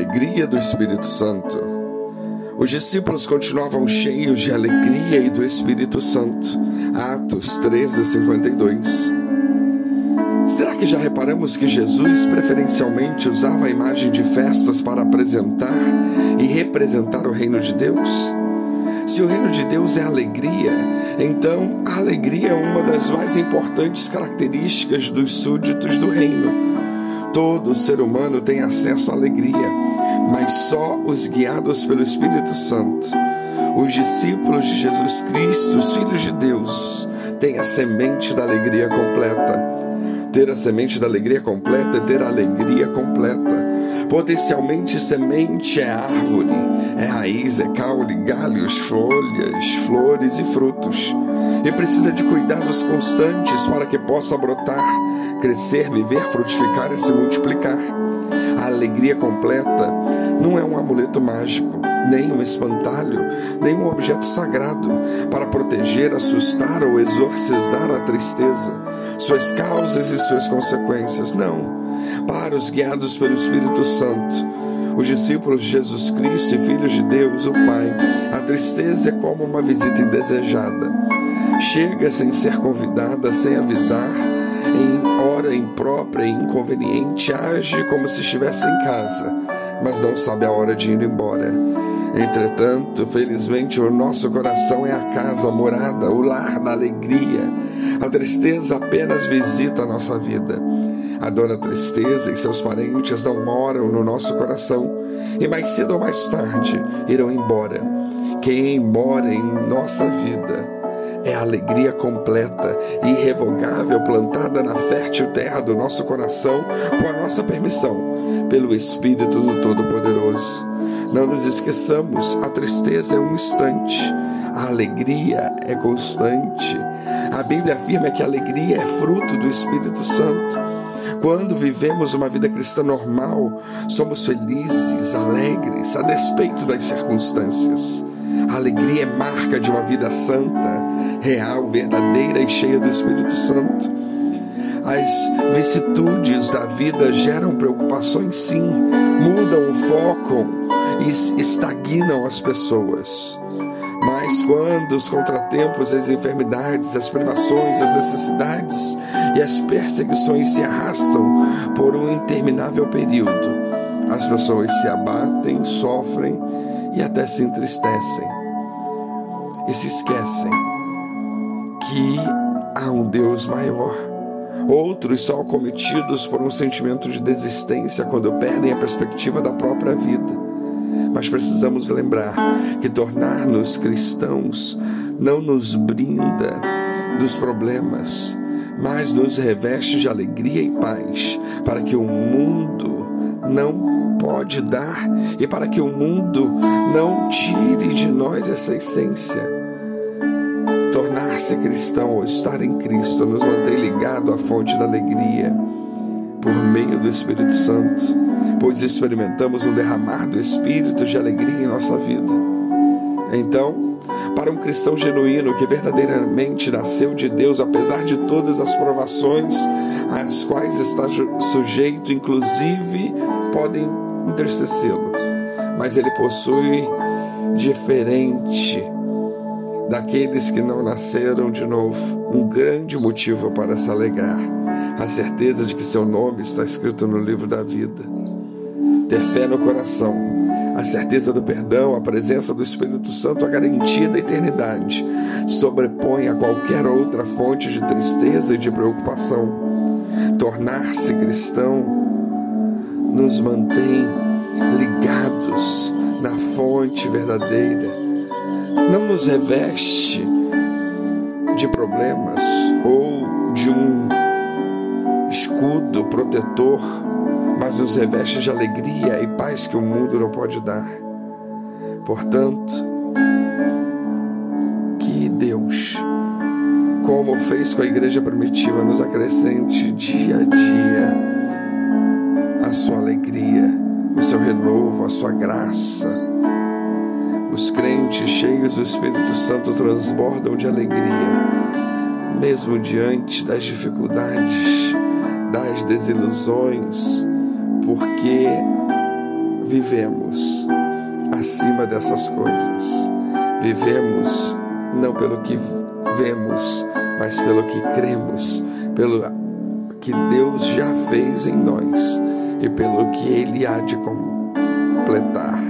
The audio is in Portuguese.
alegria do Espírito Santo. Os discípulos continuavam cheios de alegria e do Espírito Santo. Atos 13, 52. Será que já reparamos que Jesus preferencialmente usava a imagem de festas para apresentar e representar o reino de Deus? Se o reino de Deus é alegria, então a alegria é uma das mais importantes características dos súditos do reino. Todo ser humano tem acesso à alegria, mas só os guiados pelo Espírito Santo, os discípulos de Jesus Cristo, os filhos de Deus, têm a semente da alegria completa. Ter a semente da alegria completa é ter a alegria completa. Potencialmente, semente é árvore, é raiz, é caule, galhos, folhas, flores e frutos. E precisa de cuidados constantes para que possa brotar, crescer, viver, frutificar e se multiplicar. A alegria completa não é um amuleto mágico, nem um espantalho, nem um objeto sagrado para proteger, assustar ou exorcizar a tristeza, suas causas e suas consequências. Não. Para os guiados pelo Espírito Santo, os discípulos de Jesus Cristo e filhos de Deus, o Pai, a tristeza é como uma visita indesejada. Chega sem ser convidada, sem avisar, em hora imprópria e inconveniente, age como se estivesse em casa, mas não sabe a hora de ir embora. Entretanto, felizmente, o nosso coração é a casa, a morada, o lar da alegria. A tristeza apenas visita a nossa vida. A dona tristeza e seus parentes não moram no nosso coração e mais cedo ou mais tarde irão embora. Quem mora em nossa vida é a alegria completa e irrevogável plantada na fértil terra do nosso coração com a nossa permissão, pelo Espírito do Todo-Poderoso. Não nos esqueçamos, a tristeza é um instante, a alegria é constante. A Bíblia afirma que a alegria é fruto do Espírito Santo. Quando vivemos uma vida cristã normal, somos felizes, alegres, a despeito das circunstâncias. A alegria é marca de uma vida santa, real, verdadeira e cheia do Espírito Santo. As vicissitudes da vida geram preocupações, sim, mudam o foco e estagnam as pessoas. Mas quando os contratempos, as enfermidades, as privações, as necessidades e as perseguições se arrastam por um interminável período, as pessoas se abatem, sofrem e até se entristecem. E se esquecem que há um Deus maior. Outros são acometidos por um sentimento de desistência quando perdem a perspectiva da própria vida. Mas precisamos lembrar que tornar-nos cristãos não nos brinda dos problemas, mas nos reveste de alegria e paz, para que o mundo não pode dar e para que o mundo não tire de nós essa essência. Tornar-se cristão ou estar em Cristo nos mantém ligado à fonte da alegria por meio do Espírito Santo, pois experimentamos um derramar do Espírito de alegria em nossa vida. Então, para um cristão genuíno que verdadeiramente nasceu de Deus, apesar de todas as provações às quais está sujeito, inclusive podem entristecê-lo, mas ele possui diferente daqueles que não nasceram de novo, um grande motivo para se alegrar, a certeza de que seu nome está escrito no livro da vida. Ter fé no coração, a certeza do perdão, a presença do Espírito Santo, a garantia da eternidade, sobrepõe a qualquer outra fonte de tristeza e de preocupação. Tornar-se cristão nos mantém ligados na fonte verdadeira não nos reveste de problemas ou de um escudo protetor, mas nos reveste de alegria e paz que o mundo não pode dar. Portanto, que Deus, como fez com a igreja primitiva, nos acrescente dia a dia a sua alegria, o seu renovo, a sua graça os crentes cheios do Espírito Santo transbordam de alegria, mesmo diante das dificuldades, das desilusões, porque vivemos acima dessas coisas. Vivemos não pelo que vemos, mas pelo que cremos, pelo que Deus já fez em nós e pelo que Ele há de completar.